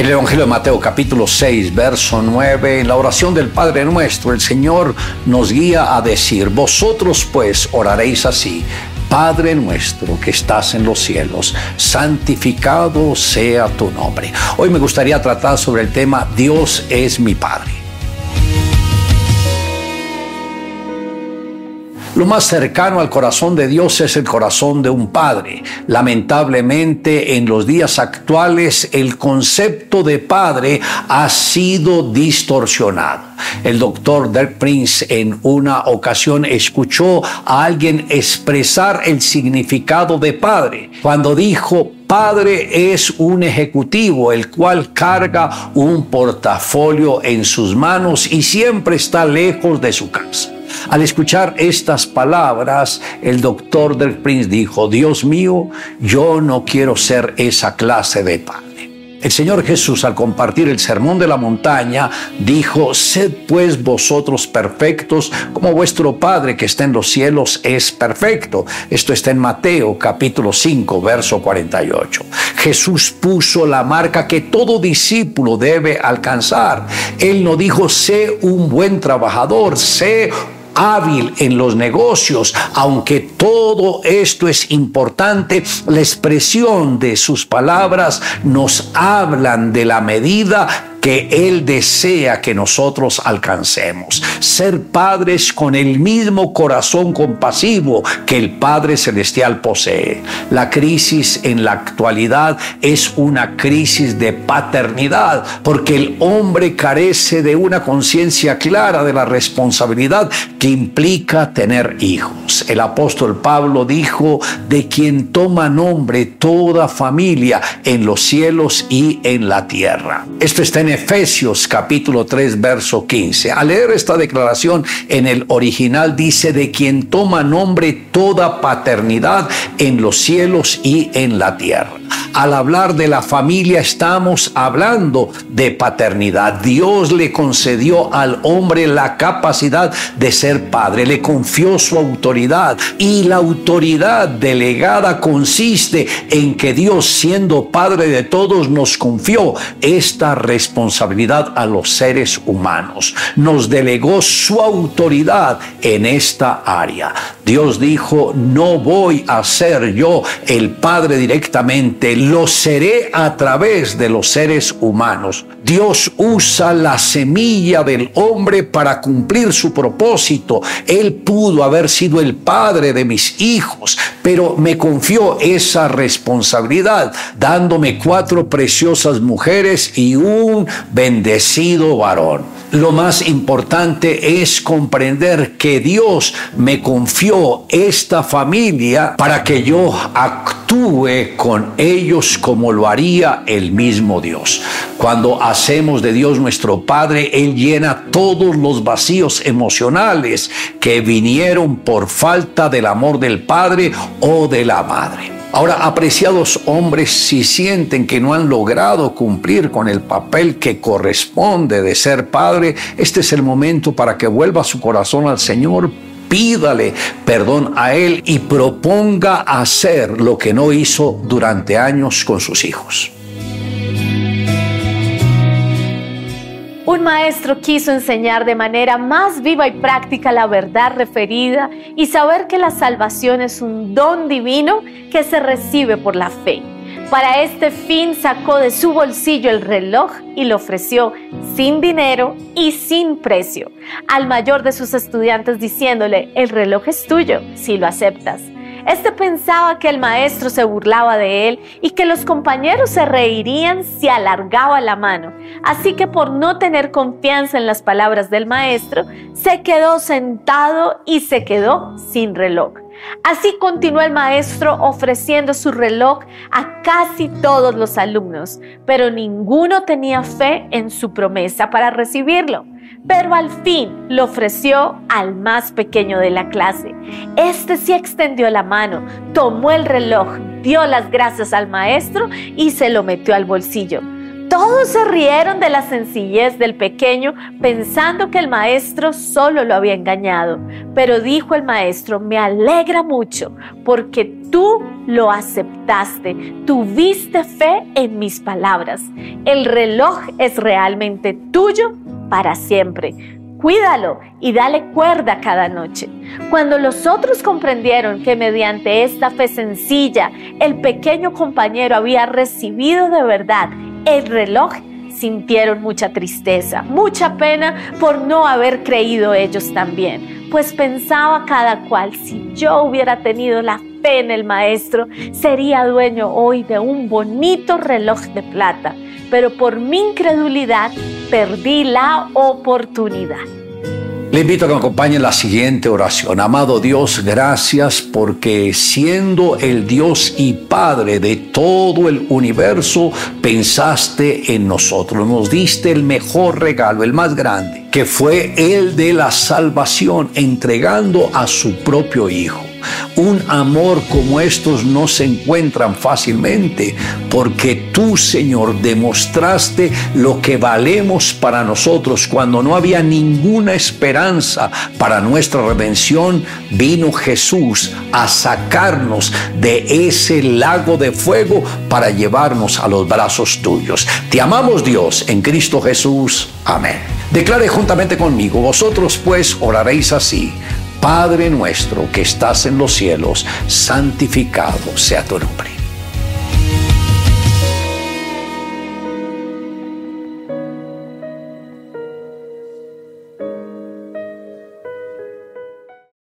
El Evangelio de Mateo capítulo 6, verso 9, en la oración del Padre nuestro, el Señor nos guía a decir, vosotros pues oraréis así, Padre nuestro que estás en los cielos, santificado sea tu nombre. Hoy me gustaría tratar sobre el tema Dios es mi Padre. Lo más cercano al corazón de Dios es el corazón de un padre. Lamentablemente en los días actuales el concepto de padre ha sido distorsionado. El doctor Dirk Prince en una ocasión escuchó a alguien expresar el significado de padre cuando dijo padre es un ejecutivo el cual carga un portafolio en sus manos y siempre está lejos de su casa. Al escuchar estas palabras, el doctor del Prince dijo, Dios mío, yo no quiero ser esa clase de padre. El Señor Jesús al compartir el sermón de la montaña dijo, sed pues vosotros perfectos como vuestro Padre que está en los cielos es perfecto. Esto está en Mateo capítulo 5 verso 48. Jesús puso la marca que todo discípulo debe alcanzar. Él no dijo, sé un buen trabajador, sé hábil en los negocios, aunque todo esto es importante, la expresión de sus palabras nos hablan de la medida que Él desea que nosotros alcancemos. Ser padres con el mismo corazón compasivo que el Padre Celestial posee. La crisis en la actualidad es una crisis de paternidad, porque el hombre carece de una conciencia clara de la responsabilidad que implica tener hijos. El apóstol Pablo dijo, de quien toma nombre toda familia en los cielos y en la tierra. Esto está en Efesios capítulo 3 verso 15. Al leer esta declaración en el original dice de quien toma nombre toda paternidad en los cielos y en la tierra. Al hablar de la familia estamos hablando de paternidad. Dios le concedió al hombre la capacidad de ser padre, le confió su autoridad y la autoridad delegada consiste en que Dios siendo padre de todos nos confió esta responsabilidad a los seres humanos. Nos delegó su autoridad en esta área. Dios dijo, no voy a ser yo el padre directamente lo seré a través de los seres humanos. Dios usa la semilla del hombre para cumplir su propósito. Él pudo haber sido el padre de mis hijos, pero me confió esa responsabilidad, dándome cuatro preciosas mujeres y un bendecido varón. Lo más importante es comprender que Dios me confió esta familia para que yo actúe con ellos como lo haría el mismo Dios. Cuando hacemos de Dios nuestro Padre, Él llena todos los vacíos emocionales que vinieron por falta del amor del Padre o de la Madre. Ahora, apreciados hombres, si sienten que no han logrado cumplir con el papel que corresponde de ser padre, este es el momento para que vuelva su corazón al Señor, pídale perdón a Él y proponga hacer lo que no hizo durante años con sus hijos. Un maestro quiso enseñar de manera más viva y práctica la verdad referida y saber que la salvación es un don divino que se recibe por la fe. Para este fin sacó de su bolsillo el reloj y lo ofreció sin dinero y sin precio al mayor de sus estudiantes diciéndole, el reloj es tuyo si lo aceptas. Este pensaba que el maestro se burlaba de él y que los compañeros se reirían si alargaba la mano. Así que por no tener confianza en las palabras del maestro, se quedó sentado y se quedó sin reloj. Así continuó el maestro ofreciendo su reloj a casi todos los alumnos, pero ninguno tenía fe en su promesa para recibirlo pero al fin lo ofreció al más pequeño de la clase. Este sí extendió la mano, tomó el reloj, dio las gracias al maestro y se lo metió al bolsillo. Todos se rieron de la sencillez del pequeño, pensando que el maestro solo lo había engañado. Pero dijo el maestro, me alegra mucho porque tú lo aceptaste, tuviste fe en mis palabras. El reloj es realmente tuyo para siempre. Cuídalo y dale cuerda cada noche. Cuando los otros comprendieron que mediante esta fe sencilla el pequeño compañero había recibido de verdad el reloj, sintieron mucha tristeza, mucha pena por no haber creído ellos también, pues pensaba cada cual, si yo hubiera tenido la fe en el maestro, sería dueño hoy de un bonito reloj de plata, pero por mi incredulidad perdí la oportunidad. Le invito a que me acompañe la siguiente oración. Amado Dios, gracias porque siendo el Dios y Padre de todo el universo, pensaste en nosotros. Nos diste el mejor regalo, el más grande, que fue el de la salvación, entregando a su propio Hijo. Un amor como estos no se encuentran fácilmente porque tú, Señor, demostraste lo que valemos para nosotros cuando no había ninguna esperanza para nuestra redención. Vino Jesús a sacarnos de ese lago de fuego para llevarnos a los brazos tuyos. Te amamos Dios en Cristo Jesús. Amén. Declare juntamente conmigo, vosotros pues oraréis así. Padre nuestro que estás en los cielos, santificado sea tu nombre